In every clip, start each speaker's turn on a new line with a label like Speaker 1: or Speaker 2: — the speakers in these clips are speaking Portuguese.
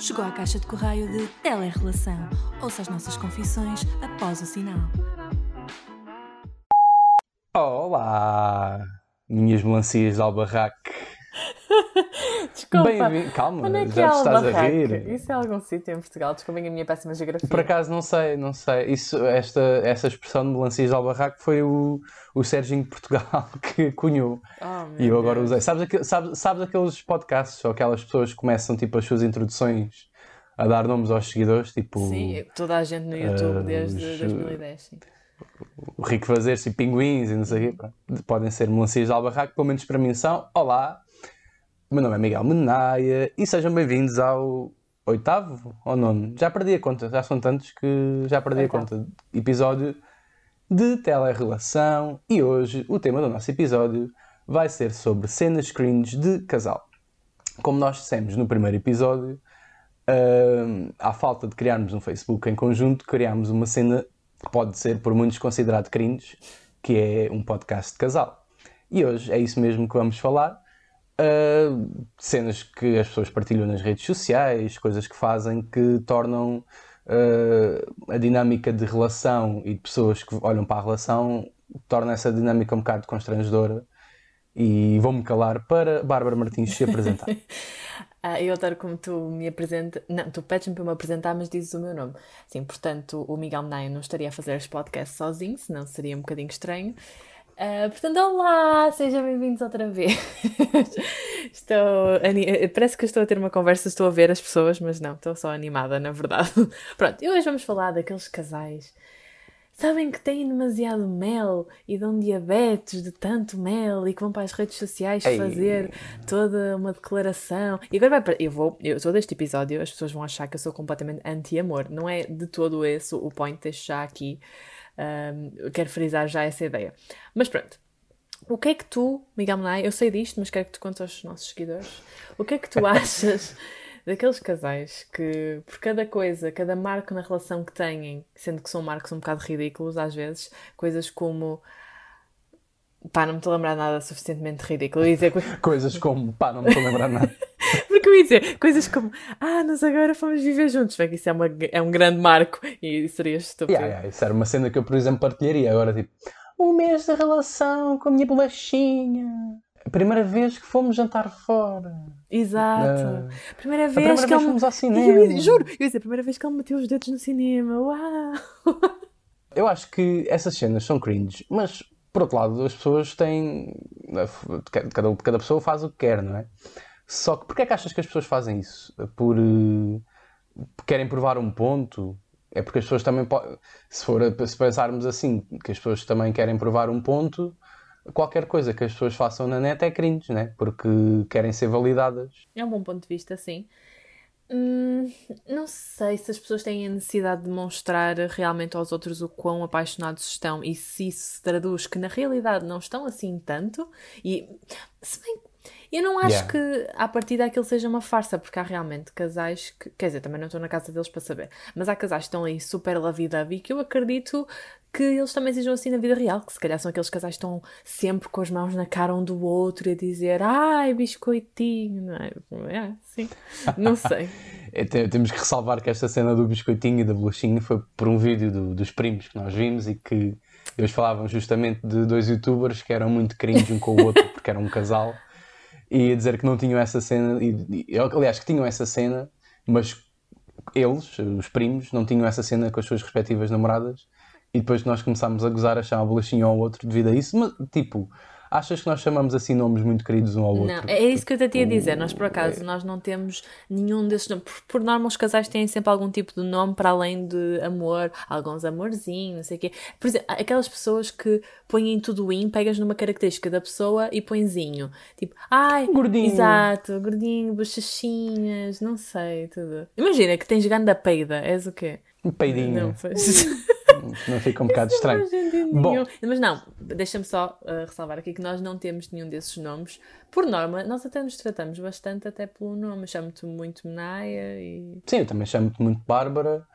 Speaker 1: Chegou à caixa de correio de Telerrelação. Ouça as nossas confissões após o sinal.
Speaker 2: Olá, minhas melancias de albarraque.
Speaker 3: Desculpa.
Speaker 2: Bem-vindo. Calma,
Speaker 3: Onde é que
Speaker 2: já te estás a rir.
Speaker 3: Isso é algum sítio em Portugal? Desculpem a minha péssima geografia.
Speaker 2: Por acaso não sei, não sei. Isso, esta, essa expressão de melancias de albarraque foi o, o Serginho de Portugal que cunhou.
Speaker 3: Oh,
Speaker 2: E eu agora
Speaker 3: Deus.
Speaker 2: usei. Sabes, sabes, sabes aqueles podcasts ou aquelas pessoas que começam tipo as suas introduções a dar nomes aos seguidores, tipo
Speaker 3: Sim, toda a gente no YouTube
Speaker 2: Ah,
Speaker 3: desde
Speaker 2: os-
Speaker 3: 2010. Sim.
Speaker 2: o Rico Fazer-se e Pinguins e não sei o quê. Podem ser melancias de albarraque, pelo menos para mim são. Olá, meu nome é Miguel Menaia e sejam bem-vindos ao oitavo ou nono? Já perdi a conta, já são tantos que já perdi a conta. Episódio de telerrelação e hoje o tema do nosso episódio vai ser sobre cenas cringe de casal. Como nós dissemos no primeiro episódio, hum, à falta de criarmos um Facebook em conjunto, criámos uma cena que pode ser por muitos considerado cringe, que é um podcast de casal. E hoje é isso mesmo que vamos falar. Uh, cenas que as pessoas partilham nas redes sociais, coisas que fazem que tornam uh, a dinâmica de relação e de pessoas que olham para a relação, torna essa dinâmica um bocado constrangedora. E vou-me calar para Bárbara Martins se apresentar.
Speaker 3: Ah, eu adoro como tu me apresentas. Não, tu pedes-me para me apresentar, mas dizes o meu nome. Sim, portanto, o Miguel Menaia não estaria a fazer este podcast sozinho, senão seria um bocadinho estranho. Ah, portanto, olá, sejam bem-vindos outra vez. Estou. ani- Parece que estou a ter uma conversa, estou a ver as pessoas, mas não, estou só animada, na verdade. Pronto, e hoje vamos falar daqueles casais. Sabem que têm demasiado mel e dão diabetes de tanto mel e que vão para as redes sociais
Speaker 2: Ei.
Speaker 3: fazer toda uma declaração. E agora vai para. Eu vou. Eu sou deste episódio, as pessoas vão achar que eu sou completamente anti-amor. Não é de todo esse o point, deixo já aqui. Eu quero frisar já essa ideia. Mas pronto. O que é que tu, Miguel Menai, eu sei disto, mas quero que tu contes aos nossos seguidores. O que é que tu achas daqueles casais que, por cada coisa, cada marco na relação que têm, sendo que são marcos um bocado ridículos às vezes, coisas como. Pá, não me estou a lembrar nada suficientemente ridículo. Dizer, co-
Speaker 2: Coisas como, pá, não me estou a lembrar nada.
Speaker 3: Porque eu ia dizer coisas como Ah, nós agora fomos viver juntos. Bem que isso é, uma, é um grande marco e seria estúpido.
Speaker 2: Yeah, yeah, isso era uma cena que eu, por exemplo, partilharia. Agora, tipo, um mês de relação com a minha bolachinha. A primeira vez que fomos jantar fora.
Speaker 3: Exato.
Speaker 2: Ah,
Speaker 3: Primeira vez
Speaker 2: primeira
Speaker 3: que
Speaker 2: vez
Speaker 3: ele.
Speaker 2: fomos ao
Speaker 3: Eu
Speaker 2: cinema.
Speaker 3: ia- juro, eu ia dizer, a primeira vez que ele meteu os dedos no cinema. Uau!
Speaker 2: Eu acho que essas cenas são cringe, mas por outro lado, as pessoas têm. Cada, cada pessoa faz o que quer, não é? Só que porquê é que achas que as pessoas fazem isso? Por. eh, querem provar um ponto? É porque as pessoas também. Se, for, se pensarmos assim, que as pessoas também querem provar um ponto, qualquer coisa que as pessoas façam na net é cringe, né? Porque querem ser validadas.
Speaker 3: É um bom ponto de vista, sim. Hum, não sei se as pessoas têm a necessidade de mostrar realmente aos outros o quão apaixonados estão e se isso se traduz que na realidade não estão assim tanto. E se bem eu não acho
Speaker 2: Yeah.
Speaker 3: que à partida aquilo seja uma farsa, porque há realmente casais que, quer dizer, também não estou na casa deles para saber, mas há casais que estão aí super lovey-dovey que eu acredito que eles também sejam assim na vida real, que se calhar são aqueles casais que estão sempre com as mãos na cara um do outro e a dizer ai, biscoitinho, não é? É, sim, não sei.
Speaker 2: É, te- Temos que ressalvar que esta cena do biscoitinho e da bolachinha foi por um vídeo do- dos primos que nós vimos e que eles falavam justamente de dois youtubers que eram muito cringe um com o outro porque eram um casal e a dizer que não tinham essa cena, e, e- aliás, que tinham essa cena, mas eles, os primos, não tinham essa cena com as suas respectivas namoradas. E depois nós começámos a gozar a chamar bolachinha ao outro devido a isso, mas tipo, achas que nós chamamos assim nomes muito queridos um ao outro?
Speaker 3: Não, é isso que eu te ia dizer. Nós, por acaso, nós não temos nenhum desses nomes. Por, por norma, os casais têm sempre algum tipo de nome para além de amor, alguns amorzinhos, não sei o quê. Por exemplo, aquelas pessoas que põem em tudo in, pegas numa característica da pessoa e põezinho. Tipo, ai,
Speaker 2: Gordinho.
Speaker 3: Exato, gordinho, bochechinhas, não sei, tudo. Imagina que tens ganda peida, és o quê?
Speaker 2: Um peidinho,
Speaker 3: Não, faz.
Speaker 2: não fica um bocado estranho.
Speaker 3: Não faz sentido
Speaker 2: Bom.
Speaker 3: Mas não, deixa-me só uh, ressalvar aqui que nós não temos nenhum desses nomes. Por norma, nós até nos tratamos bastante até pelo nome. Chamo-te muito Menaia e.
Speaker 2: Sim, eu também chamo-te muito Bárbara,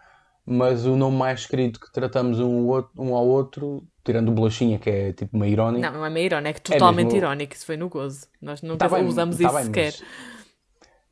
Speaker 2: mas o nome mais querido que tratamos um, ao outro- um ao outro, tirando o Bolachinha, que é tipo uma irónica.
Speaker 3: Não, não é meio irónico, é totalmente
Speaker 2: mesmo-
Speaker 3: irónico. Isso foi no gozo. Nós nunca
Speaker 2: Tá bem,
Speaker 3: usamos
Speaker 2: tá
Speaker 3: isso
Speaker 2: bem,
Speaker 3: sequer.
Speaker 2: mas-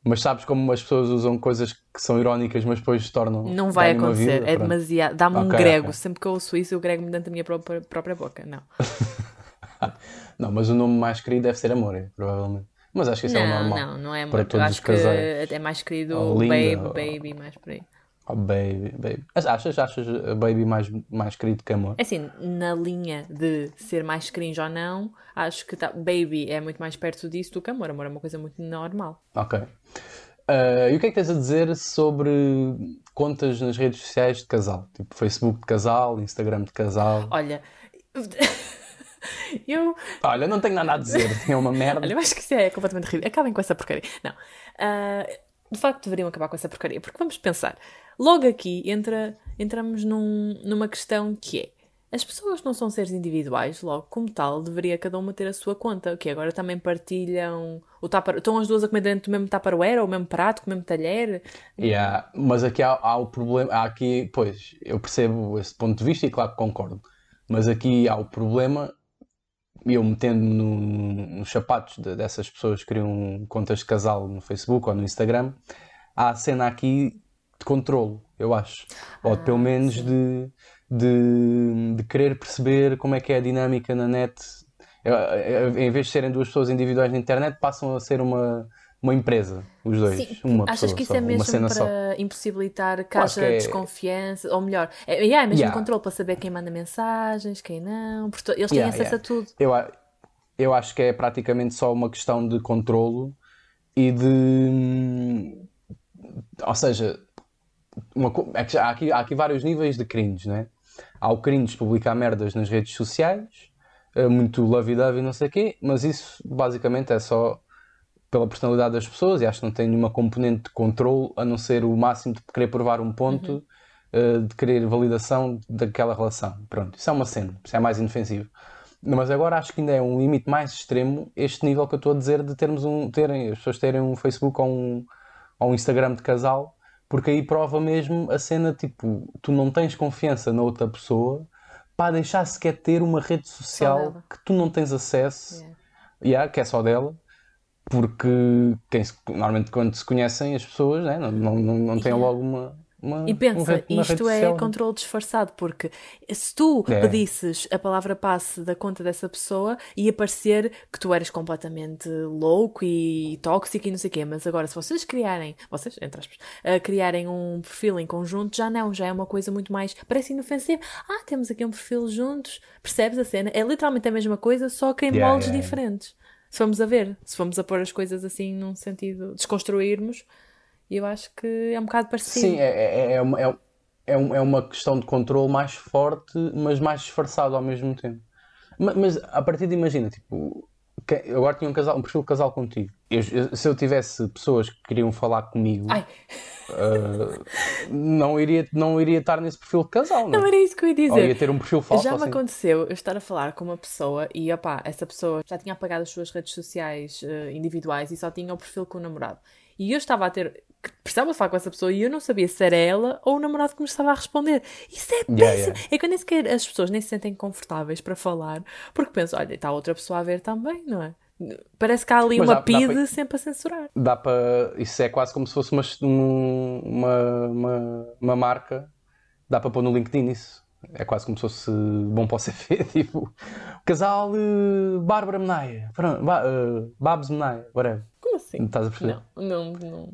Speaker 2: Mas sabes como as pessoas usam coisas que são irónicas, mas depois se tornam.
Speaker 3: Não vai acontecer,
Speaker 2: vida?
Speaker 3: é
Speaker 2: Pronto.
Speaker 3: demasiado. Dá-me um grego.
Speaker 2: ok.
Speaker 3: Sempre que eu ouço isso, eu grego-me dentro da minha própria, própria boca. Não.
Speaker 2: Não, mas o nome mais querido deve ser Amor, provavelmente. Mas acho que isso é o
Speaker 3: Não,
Speaker 2: normal.
Speaker 3: não, não é
Speaker 2: para
Speaker 3: muito.
Speaker 2: todos
Speaker 3: Acho
Speaker 2: os
Speaker 3: que
Speaker 2: casais.
Speaker 3: é mais querido
Speaker 2: Ou
Speaker 3: baby,
Speaker 2: linda, ou-
Speaker 3: baby, mais por aí.
Speaker 2: Oh, baby, baby. Mas Achas, achas Baby mais, mais querido que Amor?
Speaker 3: Assim, na linha de ser mais cringe ou não, acho que tá, baby é muito mais perto disso do que amor. Amor é uma coisa muito normal.
Speaker 2: Ok. Ah, e o que é que tens a dizer sobre contas nas redes sociais de casal? Tipo Facebook de casal, Instagram de casal.
Speaker 3: Olha, eu,
Speaker 2: Olha, não tenho nada a dizer, é uma merda.
Speaker 3: olha, eu acho que isso é completamente ridículo. Acabem com essa porcaria. Não. Ah, de facto, deveriam acabar com essa porcaria. Porque vamos pensar. Logo aqui entra, entramos num- numa questão que é. As pessoas não são seres individuais, logo, como tal, deveria cada uma ter a sua conta. Que agora também partilham o tupper... Estão as duas a comer dentro do mesmo tupperware, ou o mesmo prato, com o mesmo talher.
Speaker 2: Yeah, mas aqui há, há o problema, há aqui, pois, eu percebo esse ponto de vista e claro que concordo, mas aqui há o problema, eu metendo-me no- nos sapatos de- dessas pessoas que criam contas de casal no Facebook ou no Instagram, há a cena aqui de controlo, eu acho, ou pelo menos de, de, de querer perceber como é que é a dinâmica na net. Eu- eu- Em vez de serem duas pessoas individuais na internet, passam a ser uma, uma empresa, os dois.
Speaker 3: Sim,
Speaker 2: uma
Speaker 3: achas
Speaker 2: pessoa
Speaker 3: que isso
Speaker 2: só,
Speaker 3: é mesmo
Speaker 2: cena só.
Speaker 3: para impossibilitar que haja
Speaker 2: é-
Speaker 3: desconfiança? Ou melhor, é, yeah, é mesmo
Speaker 2: Yeah.
Speaker 3: controle para saber quem manda mensagens, quem não. Porque eles têm
Speaker 2: Yeah,
Speaker 3: acesso a tudo.
Speaker 2: Eu, eu acho que é praticamente só uma questão de controlo e de. Ou seja, uma é há, aqui, há aqui vários níveis de cringe, né? Há o cringe de publicar merdas nas redes sociais, eh, muito lovey-dovey, não sei o quê, mas isso basicamente é só pela personalidade das pessoas e acho que não tem nenhuma componente de controle a não ser o máximo de querer provar um ponto, eh, de querer validação daquela relação. Pronto, isso é uma cena, isso é mais inofensivo. Mas agora acho que ainda é um limite mais extremo este nível que eu estou a dizer de termos um, terem, as pessoas terem um Facebook ou um, ou um Instagram de casal, porque aí prova mesmo a cena tipo, tu não tens confiança na outra pessoa para deixar sequer ter uma rede social que tu não tens acesso,
Speaker 3: Yeah.
Speaker 2: yeah, que é só dela, porque quem se- normalmente quando se conhecem as pessoas né, não, não, não, têm logo uma, uma,
Speaker 3: E pensa,
Speaker 2: uma
Speaker 3: isto é
Speaker 2: social. né?
Speaker 3: controle disfarçado, porque se tu
Speaker 2: É.
Speaker 3: pedisses a palavra passe da conta dessa pessoa, ia parecer que tu eras completamente louco e tóxico e não sei o quê. Mas agora, se vocês criarem, vocês, entre aspas, criarem um perfil em conjunto, já não, já é uma coisa muito mais, parece inofensivo. Ah, temos aqui um perfil juntos, percebes a cena? É literalmente a mesma coisa, só que em
Speaker 2: Yeah,
Speaker 3: moldes
Speaker 2: yeah.
Speaker 3: diferentes. Se formos a ver, se formos a pôr as coisas assim num sentido, desconstruirmos, eu acho que é um bocado parecido.
Speaker 2: Sim, é, é, é, uma, é, é é uma questão de controle mais forte, mas mais disfarçado ao mesmo tempo. Ma- Mas, a partir de imagina, tipo, eu agora tinha um, casal, um perfil de casal contigo. Eu- eu- se eu tivesse pessoas que queriam falar comigo,
Speaker 3: Ai,
Speaker 2: não, iria, não iria estar nesse perfil de casal, não?
Speaker 3: não era isso que eu ia
Speaker 2: Ou ia
Speaker 3: dizer.
Speaker 2: ter um perfil falso.
Speaker 3: Já me
Speaker 2: assim.
Speaker 3: aconteceu eu estar a falar com uma pessoa e, opá, essa pessoa já tinha apagado as suas redes sociais eh, individuais e só tinha o perfil com o namorado. E eu estava a ter. Que Precisava falar com essa pessoa e eu não sabia se era ela ou o namorado que me estava a responder. Isso é péssimo.
Speaker 2: Yeah, yeah.
Speaker 3: É que nem sequer as pessoas nem se sentem confortáveis para falar porque pensam, olha, está outra pessoa a ver também, não é? Parece que há ali
Speaker 2: Mas
Speaker 3: uma
Speaker 2: dá-
Speaker 3: PID sempre a censurar.
Speaker 2: Dá para. Isso é quase como se fosse uma, um- uma, uma, uma marca. Dá para pôr no LinkedIn isso. É quase como se fosse bom para o CV. Tipo, casal eh, Bárbara Menaia. Ba, eh, Babs Menaia, whatever.
Speaker 3: Como assim?
Speaker 2: Estás a perceber?
Speaker 3: Não, não, não.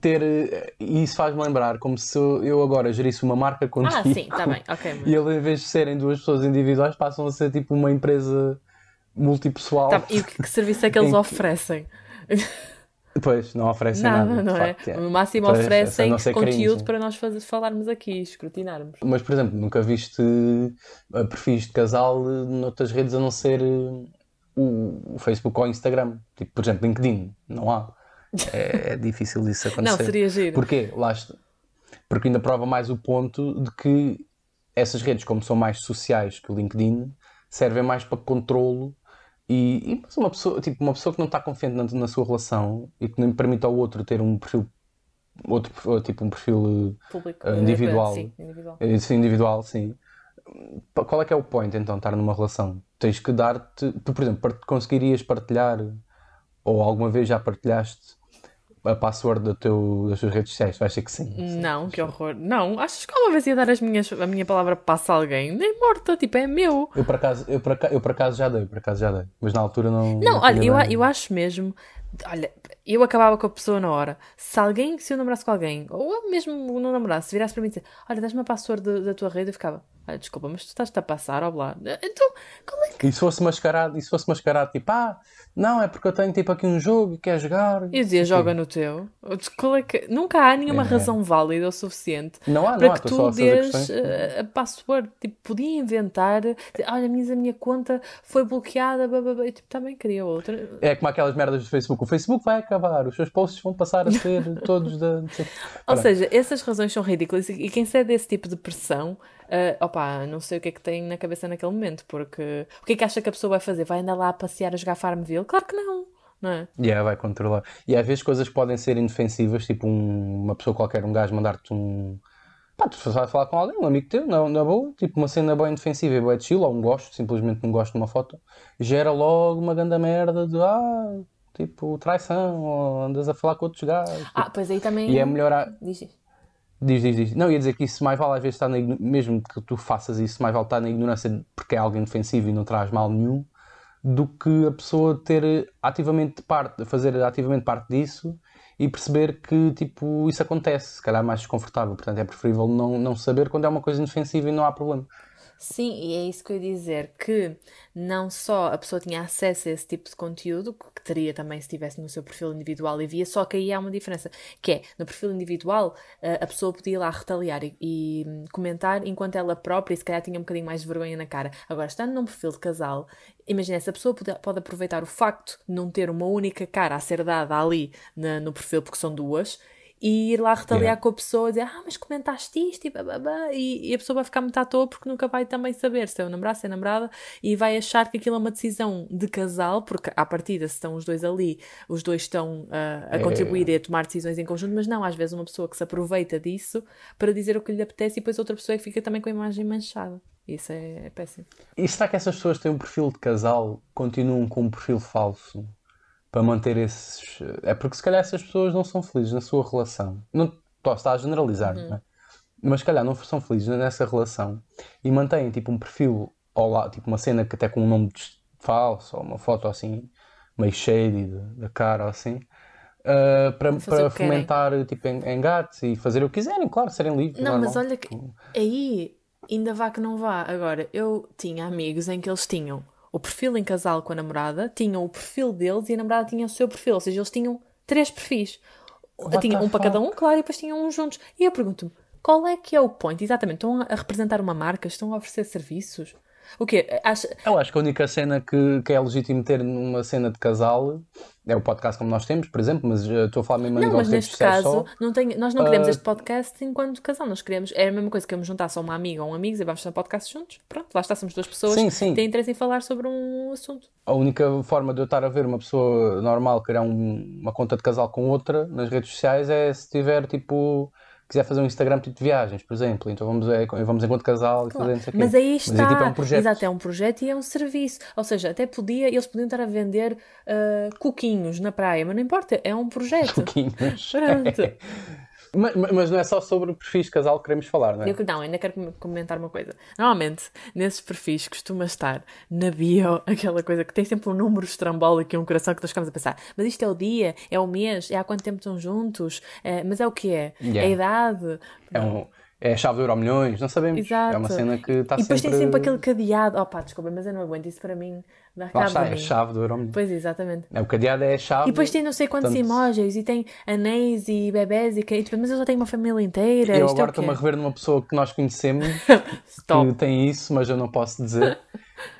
Speaker 2: Ter, eh, e isso faz-me lembrar como se eu agora gerisse uma marca contigo.
Speaker 3: Ah, sim, está bem, ok. mas-
Speaker 2: E ele, em vez de serem duas pessoas individuais, passam a ser tipo uma empresa multipessoal.
Speaker 3: Tá, e o que, que serviço é que eles
Speaker 2: que-
Speaker 3: oferecem?
Speaker 2: Depois, não oferecem nada.
Speaker 3: Nada, não é?
Speaker 2: facto, é.
Speaker 3: No máximo
Speaker 2: Pois,
Speaker 3: oferecem
Speaker 2: essa não ser
Speaker 3: conteúdo
Speaker 2: cringe.
Speaker 3: para nós fazer, falarmos aqui, escrutinarmos.
Speaker 2: Mas, por exemplo, nunca viste eh, perfis de casal eh, noutras redes a não ser o, o Facebook ou o Instagram. Tipo, por exemplo, LinkedIn. Não há. É, é difícil disso acontecer.
Speaker 3: Não, seria giro.
Speaker 2: Porquê? Lá está. Porque ainda prova mais o ponto de que essas redes, como são mais sociais que o LinkedIn, servem mais para controlo e, e mas uma pessoa, tipo, uma pessoa que não está confiante na, na sua relação e que nem permite ao outro ter um perfil, outro, tipo, um perfil
Speaker 3: Público,
Speaker 2: eh,
Speaker 3: eh,
Speaker 2: individual.
Speaker 3: Sim, individual.
Speaker 2: eh, isso individual, sim. Qual é que é o point então, estar numa relação? Tens que dar-te, tu, por exemplo, part- conseguirias partilhar ou alguma vez já partilhaste a password do teu, das tuas redes sociais? Vais ser que sim.
Speaker 3: Não, que horror. Não, achas que alguma vez ia dar as minhas, a minha palavra passa a alguém? Nem morta, tipo, é meu.
Speaker 2: Eu por, acaso, eu, por acaso, eu por acaso já dei, por acaso já dei. Mas na altura não.
Speaker 3: Não,
Speaker 2: não
Speaker 3: olha, eu, eu acho mesmo. Olha, eu acabava com a pessoa na hora. Se alguém, se eu namorasse com alguém, ou mesmo não namorasse, virasse para mim e disse: Olha, dás-me a password da- da tua rede, eu ficava: Olha, desculpa, mas tu estás-te a passar, ó lá. Então, qual é que.
Speaker 2: E se fosse mascarado, e se fosse mascarado, tipo, ah, não, é porque eu tenho tipo aqui um jogo e quer jogar.
Speaker 3: Eu dizia: Joga no teu. Qual é que... Nunca há nenhuma
Speaker 2: É.
Speaker 3: razão válida o suficiente
Speaker 2: Não há, não
Speaker 3: para
Speaker 2: há,
Speaker 3: que
Speaker 2: a
Speaker 3: tu dês
Speaker 2: questões.
Speaker 3: eh, a password. Tipo, podia inventar: Olha, mas a minha conta foi bloqueada, blá, blá, blá. E tipo, também queria outra.
Speaker 2: É como aquelas merdas do Facebook. O Facebook vai acabar, os seus posts vão passar a ser todos da.
Speaker 3: Ou seja, essas razões são ridículas e quem cede esse tipo de pressão, ah, opá, não sei o que é que tem na cabeça naquele momento, porque o que é que acha que a pessoa vai fazer? Vai andar lá a passear a jogar Farmville? Claro que não, não é?
Speaker 2: Yeah, vai controlar. E às vezes coisas podem ser indefensivas, tipo um- uma pessoa qualquer, um gajo mandar-te um. Pá, tu vais falar com alguém, um amigo teu, na, na boa, tipo uma cena bem indefensiva e bem de chill, ou um gosto, simplesmente não gosto de uma foto, gera logo uma grande merda de ah, tipo traição, ou andas a falar com outros gajos.
Speaker 3: Ah, pois aí também.
Speaker 2: E é melhor. a-
Speaker 3: Diz, diz.
Speaker 2: Diz, diz. Não, ia dizer que isso mais vale às vezes estar na igno- mesmo que tu faças isso, mais vale estar na ignorância porque é alguém defensivo e não traz mal nenhum, do que a pessoa ter ativamente parte, fazer ativamente parte disso e perceber que tipo isso acontece, se calhar é mais desconfortável. Portanto, é preferível não, não saber quando é uma coisa indefensiva e não há problema.
Speaker 3: Sim, e é isso que eu ia dizer, que não só a pessoa tinha acesso a esse tipo de conteúdo, que teria também se estivesse no seu perfil individual e via, só que aí há uma diferença, que é, no perfil individual, eh, a pessoa podia lá retaliar e, e, hum, comentar enquanto ela própria, se calhar tinha um bocadinho mais de vergonha na cara. Agora, estando num perfil de casal, imagina, essa pessoa pode, pode aproveitar o facto de não ter uma única cara a ser dada ali na- no perfil, porque são duas, e ir lá retaliar
Speaker 2: Yeah.
Speaker 3: com a pessoa, dizer, ah, mas comentaste isto e bababá, e, e a pessoa vai ficar muito à toa porque nunca vai também saber se é o namorado, se é a namorada, e vai achar que aquilo é uma decisão de casal, porque à partida, se estão os dois ali, os dois estão ah, a
Speaker 2: É.
Speaker 3: contribuir e a tomar decisões em conjunto, mas não, às vezes uma pessoa que se aproveita disso para dizer o que lhe apetece e depois outra pessoa é que fica também com a imagem manchada. Isso é, é péssimo.
Speaker 2: E será que essas pessoas têm um perfil de casal, continuam com um perfil falso para manter esses. É porque se calhar essas pessoas não são felizes na sua relação. Não estar a generalizar, não é? Mas se calhar não são felizes nessa relação e mantêm tipo um perfil ao lado, tipo uma cena que até com um nome de falso ou uma foto assim, meio shady da- cara assim. ah, para, para
Speaker 3: que querem.
Speaker 2: fomentar tipo en- engates e fazer o que quiserem, claro, serem livres.
Speaker 3: Não, mas
Speaker 2: normal.
Speaker 3: olha que aí ainda vá que não vá. Agora, eu tinha amigos em que eles tinham o perfil em casal com a namorada, tinham o perfil deles e a namorada tinha o seu perfil, ou seja, eles tinham três perfis.
Speaker 2: What
Speaker 3: tinham
Speaker 2: the
Speaker 3: um para cada um, claro, e depois tinham um juntos. E eu pergunto-me, qual é que é o point? Exatamente, estão a representar uma marca, estão a oferecer serviços? O quê?
Speaker 2: Eu acho que a única cena que, que é legítimo ter numa cena de casal é o podcast como nós temos, por exemplo, mas eh, estou a falar mesmo a
Speaker 3: Não, mas neste caso,
Speaker 2: só.
Speaker 3: não tem, nós não queremos
Speaker 2: Ah,
Speaker 3: este podcast enquanto casal, nós queremos, é a mesma coisa que queremos juntar só uma amiga ou um amigo e vamos fazer um podcast juntos. Pronto, lá está, somos duas pessoas
Speaker 2: Sim,
Speaker 3: que
Speaker 2: sim.
Speaker 3: têm interesse em falar sobre um assunto.
Speaker 2: A única forma de eu estar a ver uma pessoa normal criar um- uma conta de casal com outra nas redes sociais é se tiver tipo. Quiser fazer um Instagram tipo de viagens, por exemplo, então vamos, é, vamos enquanto casal e fazer.
Speaker 3: Mas aí está,
Speaker 2: Mas é tipo é um projeto.
Speaker 3: exato, é um projeto e é um serviço. Ou seja, até podia, eles podiam estar a vender ah, coquinhos na praia, mas não importa, é um projeto.
Speaker 2: Pouquinhos.
Speaker 3: Pronto.
Speaker 2: mas, mas não é só sobre perfis de casal que queremos falar, não é?
Speaker 3: Eu, não, ainda quero com- comentar uma coisa. Normalmente, nesses perfis costuma estar na bio aquela coisa que tem sempre um número estrambólico e um coração que nós ficamos a pensar. Mas isto é o dia, é o mês, é há quanto tempo estão juntos, é, mas é o que é?
Speaker 2: Yeah.
Speaker 3: É a idade.
Speaker 2: É, um, é a chave do Euro Milhões, não sabemos.
Speaker 3: Exato.
Speaker 2: É uma cena que está
Speaker 3: e depois
Speaker 2: sempre.
Speaker 3: tem sempre aquele cadeado. Opa, desculpa, mas eu não aguento isso para mim. Dá
Speaker 2: Lá está, é a chave do Euro Milhões.
Speaker 3: Pois, exatamente.
Speaker 2: É, o cadeado é a chave.
Speaker 3: E depois tem não sei quantos
Speaker 2: Portanto,
Speaker 3: emojis e tem anéis e bebés e que... tipo, mas eu já tenho uma família inteira.
Speaker 2: Eu agora
Speaker 3: é quê?
Speaker 2: estou-me a rever numa pessoa que nós conhecemos que tem isso, mas eu não posso dizer.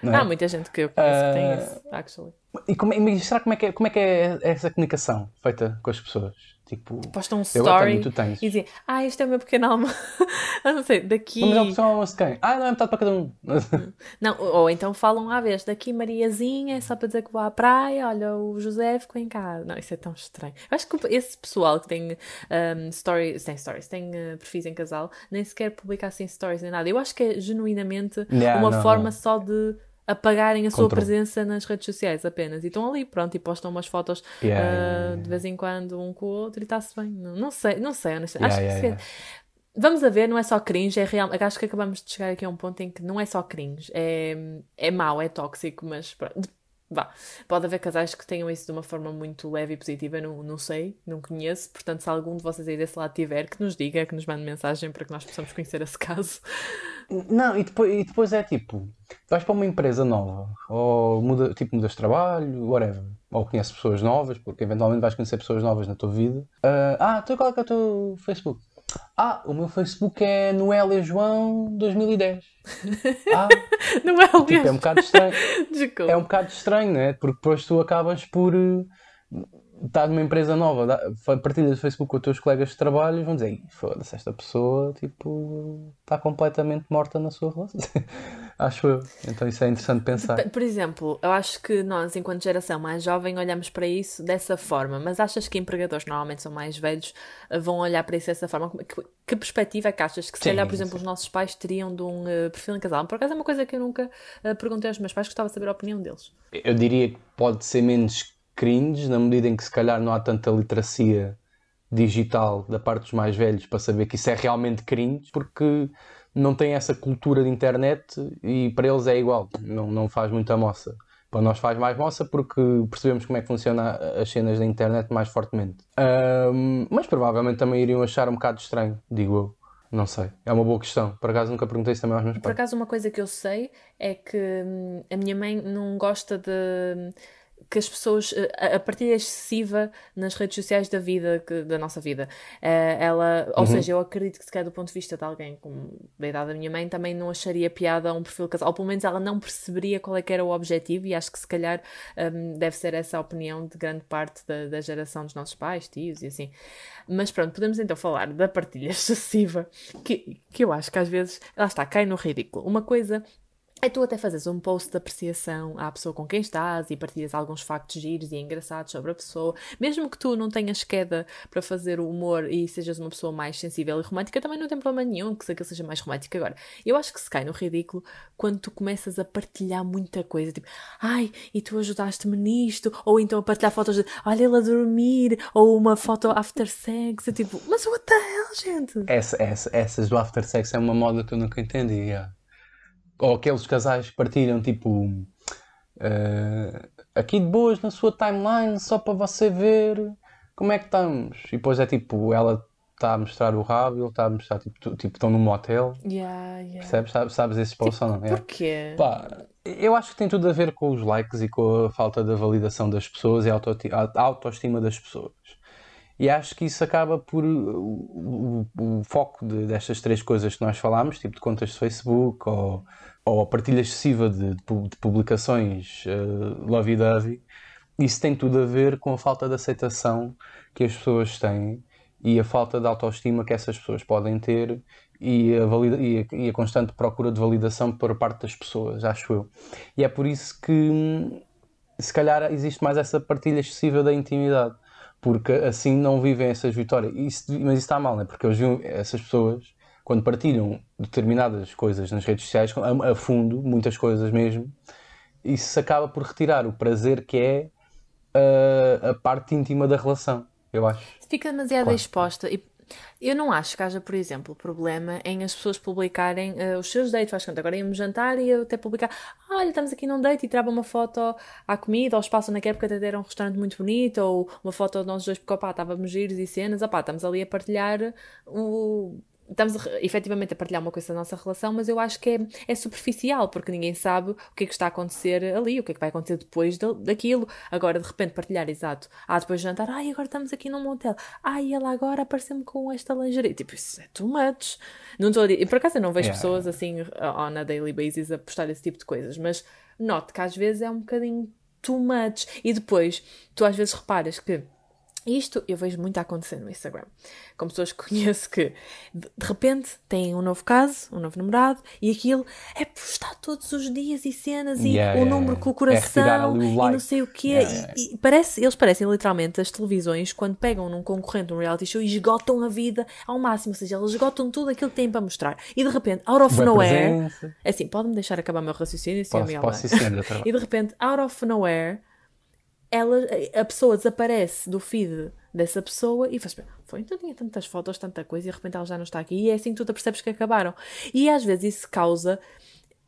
Speaker 2: não é?
Speaker 3: Há muita gente que eu conheço que tem
Speaker 2: Ah,
Speaker 3: isso, actually.
Speaker 2: E como, é- mas será como é, que é, como é que é essa comunicação feita com as pessoas? Tipo,
Speaker 3: Posta um story
Speaker 2: tens.
Speaker 3: e dizia, ah, este é o meu pequeno alma. eu não sei, daqui.
Speaker 2: Vamos ao pessoal almoço de quem? Ah, não, é metade para cada um.
Speaker 3: Não, ou ou então falam à vez, daqui Mariazinha, é só para dizer que vou à praia, olha, o José ficou em casa. Não, isso é tão estranho. Eu acho que esse pessoal que tem um, stories, tem stories, tem uh, perfis em casal, nem sequer publica assim stories nem nada. Eu acho que é genuinamente
Speaker 2: Yeah,
Speaker 3: uma
Speaker 2: não,
Speaker 3: forma
Speaker 2: não.
Speaker 3: só de apagarem a sua
Speaker 2: Controle.
Speaker 3: presença nas redes sociais apenas. E estão ali, pronto, e postam umas fotos
Speaker 2: Yeah,
Speaker 3: ah,
Speaker 2: yeah, yeah,
Speaker 3: de vez em quando um com o outro e está-se bem. Não, não sei, não sei, honestamente. Acho que Vamos a ver, não é só cringe, é real. Acho que acabamos de chegar aqui a um ponto em que não é só cringe, é, é mau, é tóxico, mas pronto. Vá. Pode haver casais que tenham isso de uma forma muito leve e positiva, não, não sei, não conheço. Portanto, se algum de vocês aí desse lado tiver, que nos diga, que nos mande mensagem para que nós possamos conhecer esse caso.
Speaker 2: Não, e depois, e depois é tipo, vais para uma empresa nova, ou muda, tipo, mudas de trabalho, whatever, ou conheces pessoas novas, porque eventualmente vais conhecer pessoas novas na tua vida. Ah, ah, então qual é é o teu Facebook? Ah, o meu Facebook é Noélia João 2010. Ah,
Speaker 3: é o
Speaker 2: tipo, é um bocado estranho.
Speaker 3: Desculpa.
Speaker 2: É um bocado estranho, não é? Porque depois tu acabas por eh, estar numa empresa nova, partilhas o Facebook com os teus colegas de trabalho e vão dizer, "Ih, foda-se, esta pessoa tipo, está completamente morta na sua relação. Acho eu. Então isso é interessante pensar.
Speaker 3: Por- exemplo, eu acho que nós, enquanto geração mais jovem, olhamos para isso dessa forma, mas achas que empregadores, normalmente são mais velhos, eh, vão olhar para isso dessa forma? Que, que perspectiva é que achas que, se
Speaker 2: Sim,
Speaker 3: calhar, por exemplo,
Speaker 2: sim.
Speaker 3: os nossos pais teriam de um eh, perfil em casal? Por acaso é uma coisa que eu nunca eh, perguntei aos meus pais, gostava de saber a opinião deles.
Speaker 2: Eu diria que pode ser menos cringe, na medida em que se calhar não há tanta literacia digital da parte dos mais velhos para saber que isso é realmente cringe, porque não tem essa cultura de internet e para eles é igual, não, não faz muita moça. Para nós faz mais moça porque percebemos como é que funciona as cenas da internet mais fortemente. Ahm, mas provavelmente também iriam achar um bocado estranho, digo eu. Não sei. É uma boa questão. Por acaso nunca perguntei isso também aos meus
Speaker 3: Por
Speaker 2: pais.
Speaker 3: acaso, uma coisa que eu sei é que hum, a minha mãe não gosta de que as pessoas eh, a a partilha excessiva nas redes sociais da vida que- da nossa vida. Eh, ela ou seja eu acredito que se calhar do ponto de vista de alguém com da idade da minha mãe também não acharia piada a um perfil casal. Ou pelo menos ela não perceberia qual é que era o objetivo e acho que se calhar hum, deve ser essa a opinião de grande parte da, da geração dos nossos pais tios e assim. Mas pronto podemos então falar da partilha excessiva que, que eu acho que às vezes lá está cai no ridículo. Uma coisa é tu até fazes um post de apreciação à pessoa com quem estás e partilhas alguns factos giros e engraçados sobre a pessoa. Mesmo que tu não tenhas queda para fazer o humor e sejas uma pessoa mais sensível e romântica, também não tem problema nenhum que aquilo seja mais romântico. Agora, eu acho que se cai no ridículo quando tu começas a partilhar muita coisa, tipo, ai, e tu ajudaste-me nisto, ou então a partilhar fotos de, olha ele a dormir, ou uma foto after sex, eu tipo, mas what the hell, gente?
Speaker 2: Essa, essa, essas do after sex é uma moda que eu nunca entendi. yeah. Ou aqueles casais que partilham tipo eh, aqui de boas na sua timeline só para você ver como é que estamos. E depois é tipo, ela está a mostrar o rabo ele está a mostrar tipo, tu- tipo estão num motel.
Speaker 3: Yeah, yeah.
Speaker 2: Percebes? Sabes, sabes esses ou não? É.
Speaker 3: Porquê?
Speaker 2: Pá, eu acho que tem tudo a ver com os likes e com a falta da validação das pessoas e a a autoestima das pessoas. E acho que isso acaba por o, o- o foco de- destas três coisas que nós falámos, tipo de contas de Facebook ou, ou a partilha excessiva de, de pu- de publicações uh, lovey-dovey, isso tem tudo a ver com a falta de aceitação que as pessoas têm e a falta de autoestima que essas pessoas podem ter e a, valida- e a- e a constante procura de validação por parte das pessoas, acho eu. E é por isso que hum, se calhar existe mais essa partilha excessiva da intimidade, porque assim não vivem essas vitórias. Isso- mas isso está mal, não é? Porque eles essas pessoas, quando partilham determinadas coisas nas redes sociais, a, a fundo, muitas coisas mesmo, isso se acaba por retirar o prazer que é uh, a parte íntima da relação, eu acho.
Speaker 3: Fica demasiado
Speaker 2: Claro.
Speaker 3: exposta. E eu não acho que haja, por exemplo, problema em as pessoas publicarem eh, os seus dates. Faz conta, agora íamos jantar e eu até publicar: "Ah, olha, estamos aqui num date e trava uma foto à comida, ao espaço naquela época até era um restaurante muito bonito, ou uma foto de nós dois, porque opá, estávamos giros e cenas, opá, estamos ali a partilhar o. Estamos a efetivamente a partilhar uma coisa da nossa relação, mas eu acho que é, é superficial, porque ninguém sabe o que é que está a acontecer ali, o que é que vai acontecer depois da- daquilo. Agora, de repente, partilhar, exato. Ah, depois de jantar, ai, agora estamos aqui num motel. Ai, ela agora apareceu-me com esta lingerie. Tipo, isso é too much. Não estou a dizer. E por acaso eu não vejo
Speaker 2: Yeah,
Speaker 3: pessoas assim, on a daily basis, a postar esse tipo de coisas, mas note que às vezes é um bocadinho too much. E depois, tu às vezes reparas que Isto eu vejo muito a acontecer no Instagram. Com pessoas que conheço que de repente têm um novo caso, um novo namorado, e aquilo é postar todos os dias e cenas e
Speaker 2: Yeah,
Speaker 3: o
Speaker 2: yeah,
Speaker 3: número
Speaker 2: yeah.
Speaker 3: com o
Speaker 2: É
Speaker 3: coração
Speaker 2: o
Speaker 3: e não sei o quê. E-. E, parece, eles parecem literalmente as televisões quando pegam num concorrente, um reality show e esgotam a vida ao máximo. Ou seja, eles esgotam tudo aquilo que têm para mostrar. E de repente, out of
Speaker 2: Boa
Speaker 3: nowhere.
Speaker 2: presença.
Speaker 3: É assim, pode-me deixar acabar o meu raciocínio.
Speaker 2: Posso,
Speaker 3: Miguel
Speaker 2: doutora.
Speaker 3: E de repente, out of nowhere, ela, a pessoa desaparece do feed dessa pessoa e faz foi, então tinha tantas fotos, tanta coisa e de repente ela já não está aqui. E é assim que tu te percebes que acabaram. E às vezes isso causa.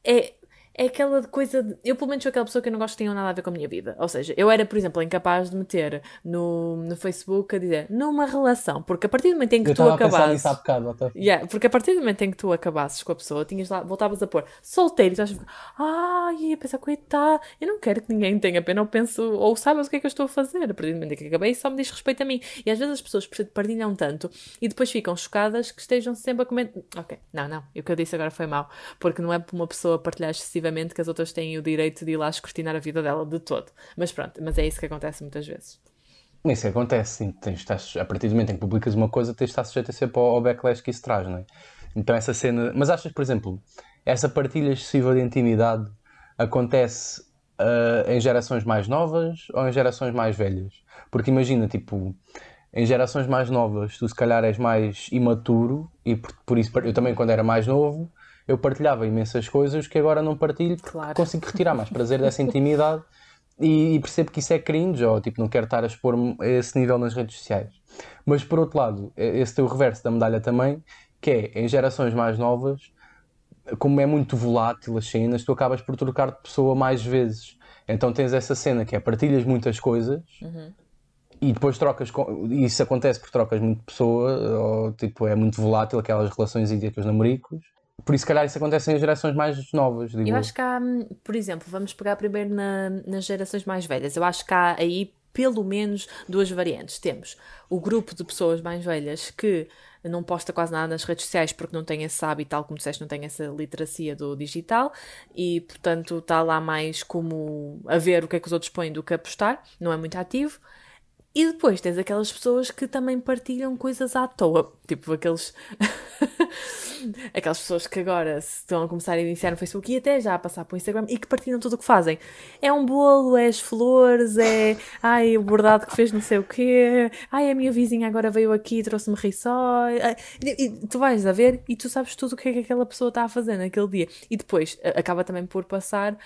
Speaker 3: É, é aquela coisa. De, eu, pelo menos, sou aquela pessoa que eu não gosto que tenha nada a ver com a minha vida. Ou seja, eu era, por exemplo, incapaz de meter no, no Facebook a dizer numa relação, porque a partir do momento em que
Speaker 2: Eu
Speaker 3: tu
Speaker 2: a
Speaker 3: acabasses.
Speaker 2: há bocado, até.
Speaker 3: Yeah, porque a partir do momento em que tu acabasses com a pessoa, tinhas lá, voltavas a pôr solteiro, e tu achas, ai, ia pensar, coitado, eu não quero que ninguém tenha pena, ou penso, ou saibas o que é que eu estou a fazer. A partir do momento em que acabei, só me diz respeito a mim. E às vezes as pessoas partilham tanto e depois ficam chocadas que estejam sempre a comentar. Ok, não, não, o que eu disse agora foi mau, porque não é por uma pessoa partilhar excessivamente que as outras têm o direito de ir lá escrutinar a vida dela de todo. Mas pronto, mas é isso que acontece muitas vezes.
Speaker 2: Isso acontece, sim. Tens, estás, a partir do momento em que publicas uma coisa, tens de estar sujeito sempre ao, backlash que isso traz, não é? Então essa cena... Mas achas, por exemplo, essa partilha excessiva de intimidade acontece ah, em gerações mais novas ou em gerações mais velhas? Porque imagina, tipo, em gerações mais novas, tu se calhar és mais imaturo e por, por isso eu também quando era mais novo eu partilhava imensas coisas que agora não partilho porque
Speaker 3: Claro.
Speaker 2: consigo retirar mais prazer dessa intimidade e, e percebo que isso é cringe ou tipo não quero estar a expor-me a esse nível nas redes sociais. Mas por outro lado, é- esse teu reverso da medalha também, que é em gerações mais novas, como é muito volátil as cenas, tu acabas por trocar de pessoa mais vezes. Então tens essa cena que é partilhas muitas coisas e depois trocas e isso acontece porque trocas muito de pessoa ou tipo é muito volátil aquelas relações idíacas namoricos. Por isso, se calhar, isso acontece em gerações mais novas, digo
Speaker 3: Eu acho que há, hum, por exemplo, vamos pegar primeiro na- nas gerações mais velhas. Eu acho que há aí pelo menos duas variantes. Temos o grupo de pessoas mais velhas que não posta quase nada nas redes sociais porque não tem esse hábito, tal como disseste, não tem essa literacia do digital e, portanto, está lá mais como a ver o que é que os outros põem do que a postar, não é muito ativo. E depois tens aquelas pessoas que também partilham coisas à toa, tipo aqueles. aquelas pessoas que agora estão a começar a iniciar no Facebook e até já a passar para o Instagram e que partilham tudo o que fazem. É um bolo, é as flores, é. Ai, o bordado que fez não sei o quê. Ai, a minha vizinha agora veio aqui e trouxe-me. Ai, E, e tu vais a ver e tu sabes tudo o que é que aquela pessoa está a fazer naquele dia. E depois a- acaba também por passar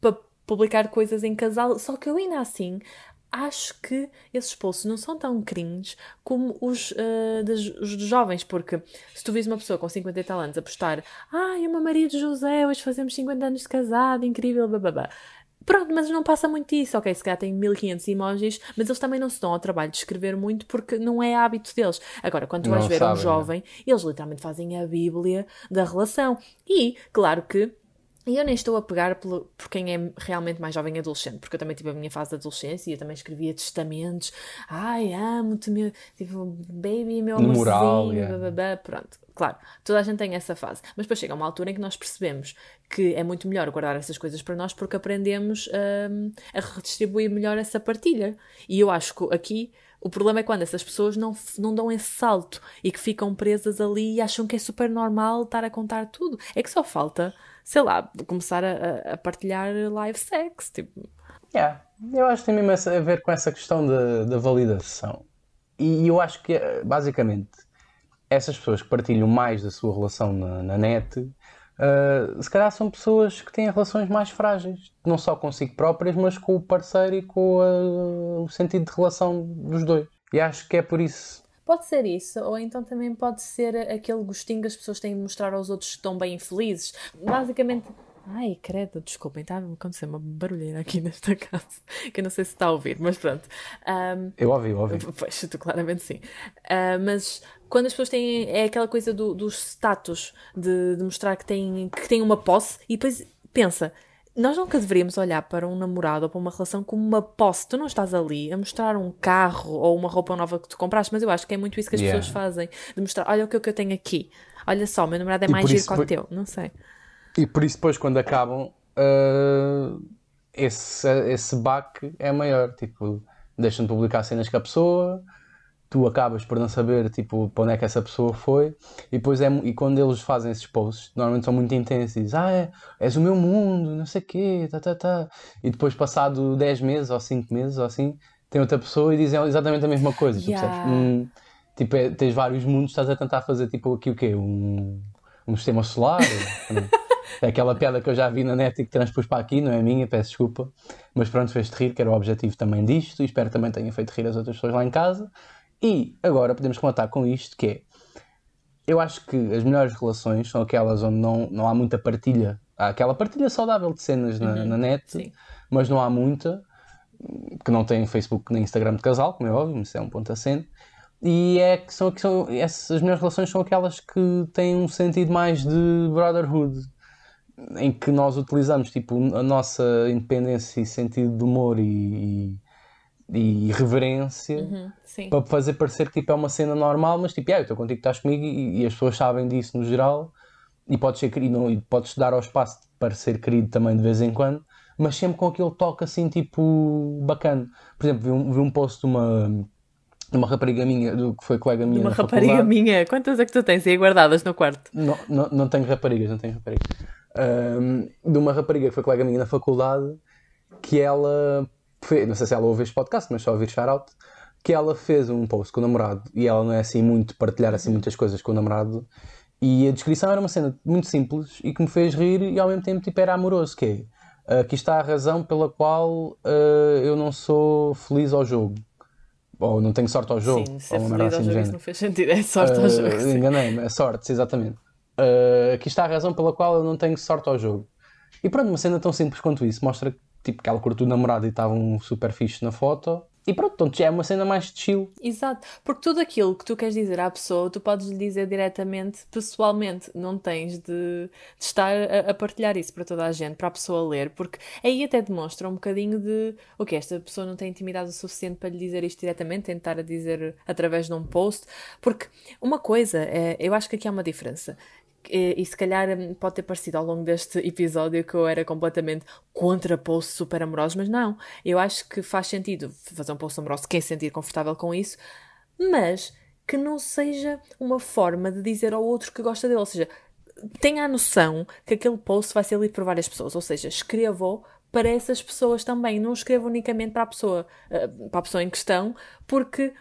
Speaker 3: para publicar coisas em casal, só que eu ainda assim acho que esses posts não são tão cringe como os, ah, das- os dos jovens, porque se tu vis uma pessoa com 50 e tal anos a postar ai, o meu marido José, hoje fazemos 50 anos de casado, incrível, bababá. Pronto, mas não passa muito isso. Ok, se calhar tem 1500 emojis, mas eles também não se dão ao trabalho de escrever muito porque não é hábito deles. Agora, quando tu vais
Speaker 2: Não
Speaker 3: ver um
Speaker 2: né?
Speaker 3: jovem, eles literalmente fazem a bíblia da relação. E, claro que e eu nem estou a pegar pelo, por quem é realmente mais jovem adolescente, porque eu também tive a minha fase de adolescência e eu também escrevia testamentos. Ai, amo-te, meu, tipo, baby, meu amorzinho,
Speaker 2: yeah.
Speaker 3: bababá, pronto. Claro, toda a gente tem essa fase. Mas depois chega uma altura em que nós percebemos que é muito melhor guardar essas coisas para nós porque aprendemos hum, a redistribuir melhor essa partilha. E eu acho que aqui o problema é quando essas pessoas não, não dão esse salto e que ficam presas ali e acham que é super normal estar a contar tudo. É que só falta, sei lá, começar a, a- partilhar live sex. Tipo,
Speaker 2: Yeah. Eu acho que tem mesmo a ver com essa questão da, da validação. E eu acho que, eh, basicamente, essas pessoas que partilham mais da sua relação na, na net, eh, se calhar são pessoas que têm relações mais frágeis, não só consigo próprias, mas com o parceiro e com a- o sentido de relação dos dois. E acho que é por isso.
Speaker 3: Pode ser isso, ou então também pode ser aquele gostinho que as pessoas têm de mostrar aos outros que estão bem felizes. Basicamente. Ai, credo, desculpem, está a acontecer uma barulheira aqui nesta casa, que eu não sei se está a ouvir, mas pronto. Ahm,
Speaker 2: Eu ouvi, eu ouvi.
Speaker 3: Pois, tu claramente sim. Ah, mas quando as pessoas têm. É aquela coisa do, do status, de, de mostrar que têm, que têm uma posse, e depois pensa. Nós nunca deveríamos olhar para um namorado ou para uma relação como uma posse. Tu não estás ali a mostrar um carro ou uma roupa nova que tu compraste, mas eu acho que é muito isso que as
Speaker 2: Yeah.
Speaker 3: pessoas fazem. De mostrar, olha o que, é que eu tenho aqui. Olha só, o meu namorado é
Speaker 2: E
Speaker 3: mais giro que o teu. Não sei.
Speaker 2: E por isso, depois, quando acabam, eh, esse, esse baque é maior. Tipo, deixam de publicar cenas com a pessoa, tu acabas por não saber tipo, para onde é que essa pessoa foi, e depois é, e quando eles fazem esses posts, normalmente são muito intensos, e dizem, ah, é, és o meu mundo, não sei quê, tá, tá, tá. E depois, passado 10 meses ou 5 meses ou assim, tem outra pessoa e dizem exatamente a mesma coisa.
Speaker 3: Yeah.
Speaker 2: Hum, tipo, é, tens vários mundos, estás a tentar fazer tipo aqui o quê? Um, um sistema solar? é aquela piada que eu já vi na net e que transpus para aqui, não é minha, peço desculpa. Mas pronto, fez-te rir, que era o objetivo também disto, e espero também tenha feito rir as outras pessoas lá em casa. E agora podemos contar com isto, que é, eu acho que as melhores relações são aquelas onde não, não há muita partilha. Há aquela partilha saudável de cenas na, na net,
Speaker 3: sim.
Speaker 2: mas não há muita, que não tem Facebook nem Instagram de casal, como é óbvio, isso é um ponto acento. E é que são, que são essas melhores relações são aquelas que têm um sentido mais de brotherhood, em que nós utilizamos tipo, a nossa independência e sentido de humor e, e, reverência
Speaker 3: Uhum,
Speaker 2: para fazer parecer que tipo, é uma cena normal, mas tipo, yeah, eu estou contigo, estás comigo e, e as pessoas sabem disso no geral e podes ser querido não, e podes dar ao espaço para ser querido também de vez em quando, mas sempre com aquele toque assim tipo bacana. Por exemplo, vi um, vi um post de uma, de uma rapariga minha, do, que foi colega minha
Speaker 3: Uma
Speaker 2: na
Speaker 3: rapariga
Speaker 2: faculdade.
Speaker 3: minha, quantas é que tu tens aí guardadas no quarto?
Speaker 2: Não, não, não tenho raparigas, não tenho raparigas. Ahm, de uma rapariga que foi colega minha na faculdade, que ela não sei se ela ouve este podcast, mas só ouvir shout-out, que ela fez um post com o namorado e ela não é assim muito partilhar assim muitas coisas com o namorado. E a descrição era uma cena muito simples e que me fez rir e ao mesmo tempo tipo, era amoroso, que é "Ah, aqui está a razão pela qual ah, eu não sou feliz ao jogo. Ou não tenho sorte ao jogo.
Speaker 3: Sim, ser feliz ao
Speaker 2: assim
Speaker 3: jogo isso não fez sentido, é sorte ao
Speaker 2: Uh,
Speaker 3: jogo.
Speaker 2: Enganei-me, é sorte, exatamente. Uh, aqui está a razão pela qual eu não tenho sorte ao jogo. E pronto, uma cena tão simples quanto isso mostra tipo, que ela curtiu o namorado e estava um super fixe na foto. E pronto, então já é uma cena mais chill.
Speaker 3: Exato, porque tudo aquilo que tu queres dizer à pessoa, tu podes lhe dizer diretamente, pessoalmente, não tens de, de estar a, a partilhar isso para toda a gente, para a pessoa ler, porque aí até demonstra um bocadinho de, ok, esta pessoa não tem intimidade o suficiente para lhe dizer isto diretamente, tentar a dizer através de um post, porque uma coisa, é, eu acho que aqui há uma diferença. E, e se calhar hum, pode ter parecido ao longo deste episódio que eu era completamente contra posts super amorosos, mas não. Eu acho que faz sentido fazer um post amoroso, quem se sentir confortável com isso, mas que não seja uma forma de dizer ao outro que gosta dele. Ou seja, tenha a noção que aquele post vai ser lido por várias pessoas. Ou seja, escreva-o para essas pessoas também. Não escreva unicamente para a pessoa, eh, para a pessoa em questão, porque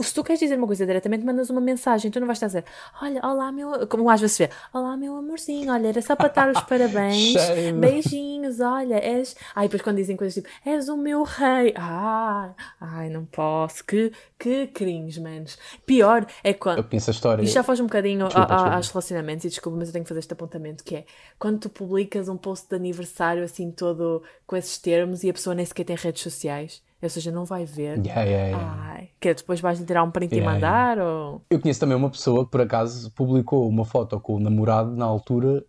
Speaker 3: se tu queres dizer uma coisa diretamente, mandas uma mensagem. Tu não vais estar a dizer, olha, olá, meu. Como às vezes se vê, olá, meu amorzinho, olha, era só para dar os parabéns. Beijinhos, olha, és. Ai, depois quando dizem coisas tipo, és o meu rei. Ai, ai, não posso. Que, que cringe, manos. Pior é quando.
Speaker 2: Eu conheço a história.
Speaker 3: Isto já foge um bocadinho a-
Speaker 2: Desculpa,
Speaker 3: a-
Speaker 2: desculpa.
Speaker 3: aos relacionamentos e desculpa, mas eu tenho que fazer este apontamento que é quando tu publicas um post de aniversário assim todo com esses termos e a pessoa nem sequer tem redes sociais, ou seja, não vai ver.
Speaker 2: Yeah, yeah, yeah.
Speaker 3: Ai, que é, depois vais lhe tirar um print e mandar ou...
Speaker 2: Eu conheço também uma pessoa que por acaso publicou uma foto com o namorado na altura,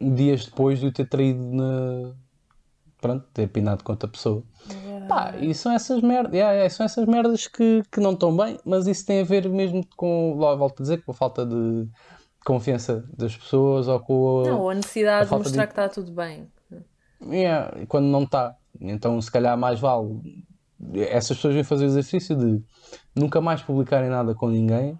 Speaker 2: dias depois de o ter traído na. Pronto, ter pinado com outra pessoa. Pá, e são essas merdas, são essas merdas que, que não estão bem, mas isso tem a ver mesmo com, lá volto a dizer, com a falta de confiança das pessoas ou com a,
Speaker 3: Não, a necessidade
Speaker 2: a
Speaker 3: de mostrar
Speaker 2: de-
Speaker 3: que está tudo bem.
Speaker 2: Yeah, quando não está. Então, se calhar, mais vale. Essas pessoas vêm fazer o exercício de nunca mais publicarem nada com ninguém.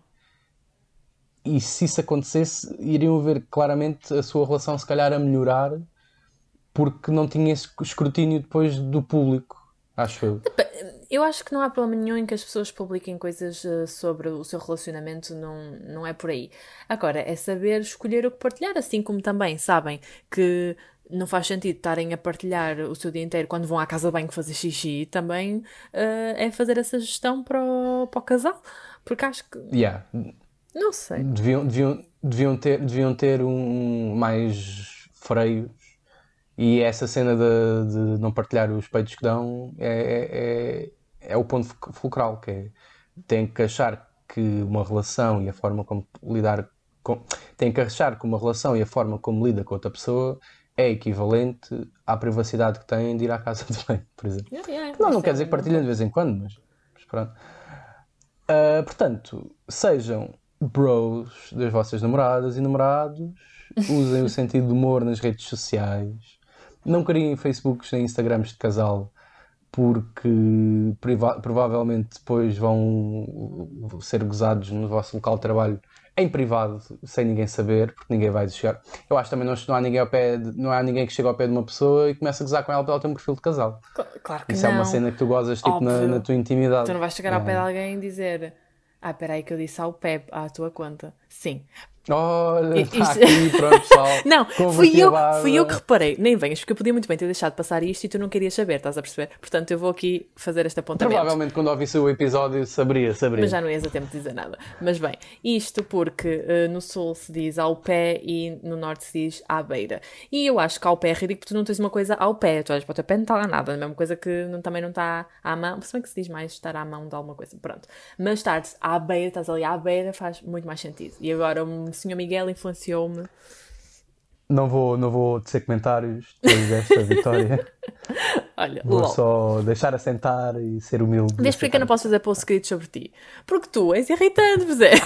Speaker 2: E se isso acontecesse, iriam ver claramente a sua relação, se calhar, a melhorar, porque não tinha esse escrutínio depois do público, acho eu.
Speaker 3: Eu acho que não há problema nenhum em que as pessoas publiquem coisas eh, sobre o seu relacionamento, não, não é por aí. Agora, é saber escolher o que partilhar, assim como também sabem que não faz sentido estarem a partilhar o seu dia inteiro quando vão à casa de banho fazer xixi, também eh, é fazer essa gestão para o, para o casal. Porque acho que,
Speaker 2: Yeah.
Speaker 3: não sei.
Speaker 2: Deviam, deviam, deviam, ter, deviam ter um mais freios. E essa cena de, de não partilhar os peitos que dão é, é, é o ponto ful- fulcral, que é tem que achar que uma relação e a forma como lidar com, tem que achar que uma relação e a forma como lida com outra pessoa é equivalente à privacidade que tem de ir à casa de banho, por exemplo.
Speaker 3: Yeah, yeah,
Speaker 2: Não, não quer
Speaker 3: é
Speaker 2: dizer que partilhem de vez em quando, mas, mas pronto. Ah, portanto, sejam bros das vossas namoradas e namorados, usem o sentido de humor nas redes sociais, não criem Facebooks nem Instagrams de casal porque priva- provavelmente depois vão ser gozados no vosso local de trabalho em privado, sem ninguém saber, porque ninguém vai chegar. Eu acho também não, não há ninguém ao pé de- não há ninguém que chega ao pé de uma pessoa e começa a gozar com ela para ela ter um perfil de casal.
Speaker 3: Cl- Claro que
Speaker 2: Isso
Speaker 3: não.
Speaker 2: é uma cena que tu gozas tipo, na, na tua intimidade.
Speaker 3: Tu não vais chegar ao pé de
Speaker 2: É.
Speaker 3: alguém e dizer Ah, espera aí que eu disse ao Pep à tua conta. Sim.
Speaker 2: Olha,
Speaker 3: Isto-
Speaker 2: está aqui, pronto, pessoal.
Speaker 3: Não, fui eu,
Speaker 2: barba.
Speaker 3: fui eu que reparei. Nem venhas, porque eu podia muito bem ter deixado passar isto e tu não querias saber, estás a perceber? Portanto, eu vou aqui fazer este apontamento.
Speaker 2: Provavelmente quando ouvisse o episódio saberia, saberia.
Speaker 3: Mas já não ias a tempo de dizer nada. Mas bem, isto porque eh, no sul se diz ao pé e no norte se diz à beira. E eu acho que ao pé é ridículo porque tu não tens uma coisa ao pé. Tu olhas para o teu pé não está lá nada. A mesma coisa que não- também não está à mão. Se bem que se diz mais estar à mão de alguma coisa. Pronto. Mas estar à beira, estás ali à beira, faz muito mais sentido. E agora o Sr. Miguel influenciou-me.
Speaker 2: Não vou, não vou tecer comentários depois desta vitória.
Speaker 3: Olha,
Speaker 2: Vou
Speaker 3: lol.
Speaker 2: só deixar assentar e ser humilde.
Speaker 3: Desde porque é que eu não posso fazer post-script sobre ti? Porque tu és irritante, José.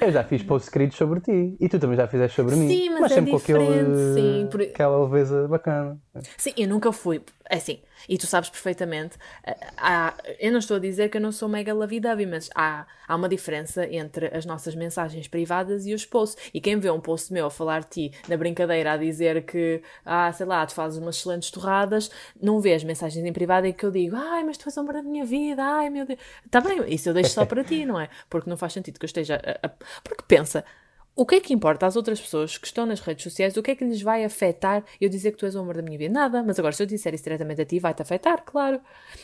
Speaker 2: Eu já fiz post-scritos sobre ti e tu também já fizeste sobre mim.
Speaker 3: Sim, mas é
Speaker 2: sempre com aquele,
Speaker 3: sim, por-
Speaker 2: aquela leveza bacana.
Speaker 3: Sim, eu nunca fui. É assim, e tu sabes perfeitamente. ah, há- eu não estou a dizer que eu não sou mega lovey-dovey, mas há, há uma diferença entre as nossas mensagens privadas e os posts. E quem vê um post meu a falar de ti na brincadeira, a dizer que, ah, sei lá, tu fazes umas excelentes torradas, não vê as mensagens em privado em que eu digo, ai, mas tu és amor da minha vida, ai meu Deus. Está bem, isso eu deixo só para ti, não é? Porque não faz sentido que eu esteja. a- a- Porque pensa. O que é que importa às outras pessoas que estão nas redes sociais? O que é que lhes vai afetar eu dizer que tu és o amor da minha vida? Nada. Mas agora, se eu disser isso diretamente a ti, vai-te afetar, claro.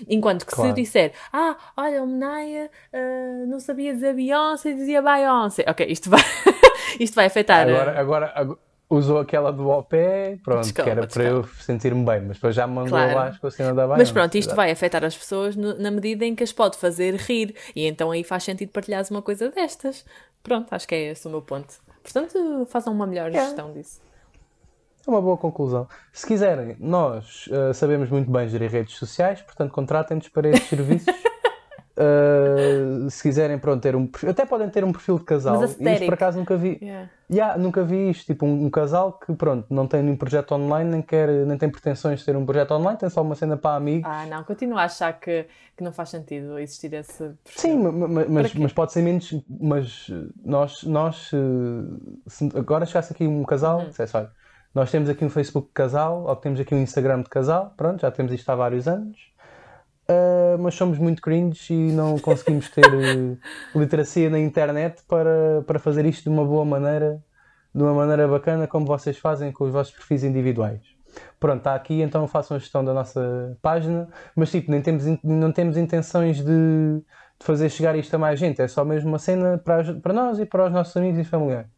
Speaker 3: Enquanto que se eu
Speaker 2: Claro.
Speaker 3: disser, ah, olha, o Menaya ah, não sabia dizer Beyoncé e dizia Beyoncé. Ok, isto vai, isto vai afetar.
Speaker 2: Agora, agora, ag- usou aquela do ao pé, pronto,
Speaker 3: Desculpa,
Speaker 2: que era para eu sentir-me bem, mas depois já me mandou
Speaker 3: Claro.
Speaker 2: abaixo com a cena da Beyoncé.
Speaker 3: Mas pronto, isto vai afetar as pessoas no- na medida em que as pode fazer rir. E então aí faz sentido partilhares uma coisa destas. Pronto, acho que é esse o meu ponto. Portanto, façam uma melhor gestão disso.
Speaker 2: É uma boa conclusão. Se quiserem, nós uh, sabemos muito bem gerir redes sociais, portanto contratem-nos para estes serviços. Uh, se quiserem, pronto, ter um perfil, até podem ter um perfil de casal.
Speaker 3: Mas
Speaker 2: E isto por acaso nunca vi.
Speaker 3: Yeah.
Speaker 2: Yeah, nunca vi isto, tipo um, um casal que pronto, não tem nenhum projeto online, nem quer, nem tem pretensões de ter um projeto online, tem só uma cena para amigos.
Speaker 3: Ah, não, continuo a achar que, que não faz sentido existir esse. perfil.
Speaker 2: Sim, ma- ma- mas,
Speaker 3: quê?
Speaker 2: mas pode ser menos. Mas nós, nós eh, se agora chegasse aqui um casal,
Speaker 3: Uhum.
Speaker 2: dissesse, olha, nós temos aqui um Facebook de casal, ou temos aqui um Instagram de casal, pronto, já temos isto há vários anos, ah, mas somos muito cringe e não conseguimos ter eh, literacia na internet para, para fazer isto de uma boa maneira, de uma maneira bacana, como vocês fazem com os vossos perfis individuais. Pronto, está aqui, então façam a gestão da nossa página, mas tipo, nem temos, não temos intenções de, de fazer chegar isto a mais gente, é só mesmo uma cena para, para nós e para os nossos amigos e familiares.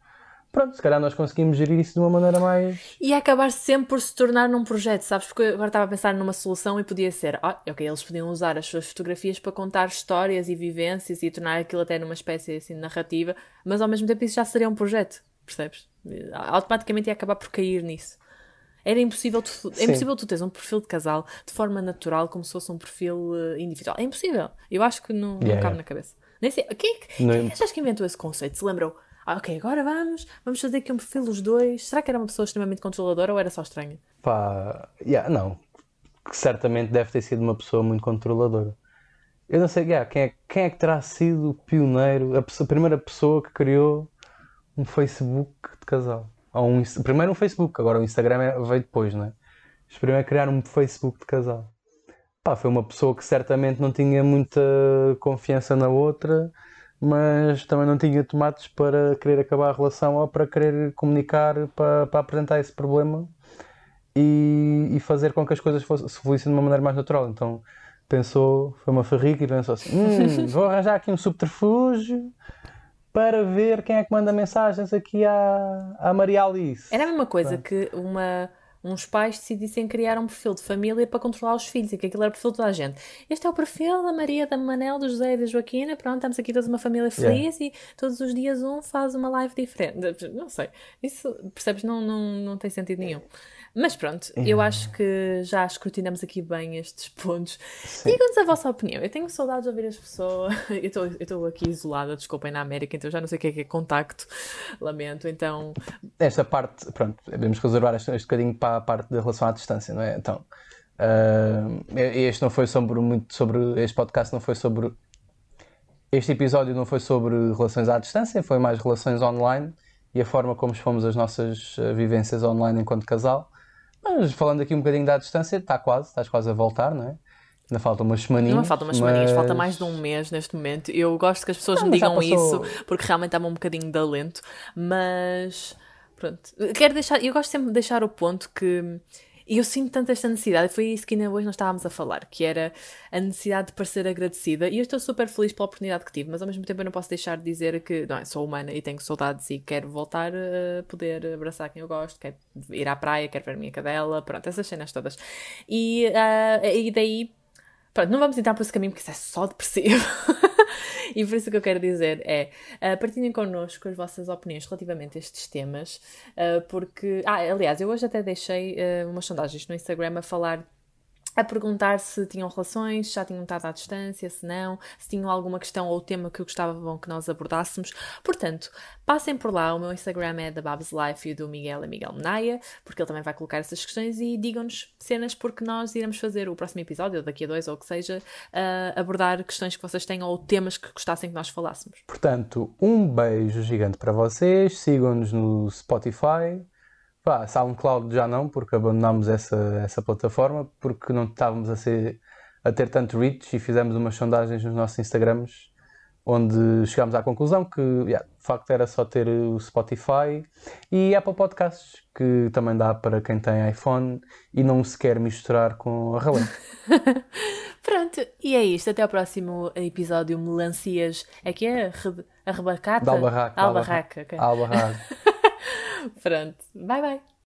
Speaker 2: Pronto, se calhar nós conseguimos gerir isso de uma maneira mais.
Speaker 3: E acabar sempre por se tornar num projeto, sabes? Porque agora estava a pensar numa solução e podia ser, ah, ok, eles podiam usar as suas fotografias para contar histórias e vivências e tornar aquilo até numa espécie assim de narrativa, mas ao mesmo tempo isso já seria um projeto, percebes? Automaticamente ia acabar por cair nisso. Era impossível tu, é impossível tu teres um perfil de casal de forma natural como se fosse um perfil eh, individual. É impossível. Eu acho que não, não
Speaker 2: Yeah,
Speaker 3: cabe
Speaker 2: yeah.
Speaker 3: na cabeça. Nem sei. Quem, é que-
Speaker 2: Não-
Speaker 3: quem achas que inventou esse conceito? Se lembram? Ah, ok, agora vamos, vamos fazer aqui um perfil os dois. Será que era uma pessoa extremamente controladora ou era só estranha?
Speaker 2: Pá, yeah, não. Certamente deve ter sido uma pessoa muito controladora. Eu não sei yeah, quem, é, quem é que terá sido o pioneiro, a, pessoa- a primeira pessoa que criou um Facebook de casal. Ou um, primeiro um Facebook, agora o Instagram é- veio depois, não é? Mas primeiro criar um Facebook de casal. Pá, foi uma pessoa que certamente não tinha muita confiança na outra, mas também não tinha tomates para querer acabar a relação ou para querer comunicar para, para apresentar esse problema e, e fazer com que as coisas fossem, se fluíssem de uma maneira mais natural. Então pensou, foi uma farrica e pensou assim: "Hum, vou arranjar aqui um subterfúgio para ver quem é que manda mensagens aqui à, à Maria Alice.
Speaker 3: Era a mesma coisa que uma, uns pais decidissem criar um perfil de família para controlar os filhos e que aquilo era o perfil de toda a gente. Este é o perfil da Maria, da Manel, do José e da Joaquina. Pronto, estamos aqui todos uma família feliz e todos os dias um faz uma live diferente. Não sei. Isso, percebes? Não, não, não tem sentido nenhum. Mas pronto, eu acho que já escrutinamos aqui bem estes pontos. Digam-nos a vossa opinião. Eu tenho saudades de ouvir as pessoas. Eu estou- eu estou aqui isolada, desculpem, na América, então já não sei o que é que é contacto. Lamento. Então,
Speaker 2: Esta parte, pronto, devemos reservar este, este bocadinho para a parte da relação à distância, não é? Então, Uh, este não foi sobre muito sobre. Este podcast não foi sobre. Este episódio não foi sobre relações à distância, foi mais relações online e a forma como fomos as nossas uh, vivências online enquanto casal. Mas falando aqui um bocadinho da distância, está quase, estás quase a voltar, não é? Ainda falta umas semaninhas.
Speaker 3: Não falta umas mas... semaninhas, falta mais de um mês neste momento. Eu gosto que as pessoas não, me digam isso, porque realmente está-me um bocadinho de alento, mas pronto. Quero deixar, eu gosto sempre de deixar o ponto que eu sinto tanto esta necessidade, foi isso que ainda hoje nós estávamos a falar, que era a necessidade de parecer agradecida. E eu estou super feliz pela oportunidade que tive, mas ao mesmo tempo eu não posso deixar de dizer que não, sou humana e tenho saudades e quero voltar a poder abraçar quem eu gosto, quero ir à praia, quero ver a minha cadela, pronto, essas cenas todas. E, uh, e daí, pronto, não vamos entrar por esse caminho porque isso é só depressivo. e por isso que eu quero dizer é uh, partilhem connosco as vossas opiniões relativamente a estes temas, uh, porque. Ah, aliás, eu hoje até deixei uh, umas sondagens no Instagram a falar a perguntar se tinham relações, se já tinham estado à distância, se não, se tinham alguma questão ou tema que gostavam que nós abordássemos. Portanto, passem por lá, o meu Instagram é da Babs Life e o do Miguel é Miguel Menaia, porque ele também vai colocar essas questões e digam-nos cenas porque nós iremos fazer o próximo episódio, ou daqui a dois ou o que seja, uh, abordar questões que vocês tenham ou temas que gostassem que nós falássemos.
Speaker 2: Portanto, um beijo gigante para vocês, sigam-nos no Spotify, Pá, SoundCloud já não, porque abandonámos essa, essa plataforma, porque não estávamos a, ser, a ter tanto reach e fizemos umas sondagens nos nossos Instagrams onde chegámos à conclusão que yeah, de facto era só ter o Spotify e Apple Podcasts, que também dá para quem tem iPhone e não se quer misturar com a ralé.
Speaker 3: Pronto, e é isto. Até ao próximo episódio Melancias. É que é? A rebacata?
Speaker 2: Da Albarraca.
Speaker 3: Albarraca.
Speaker 2: Albarraca.
Speaker 3: Pronto. Bye, bye.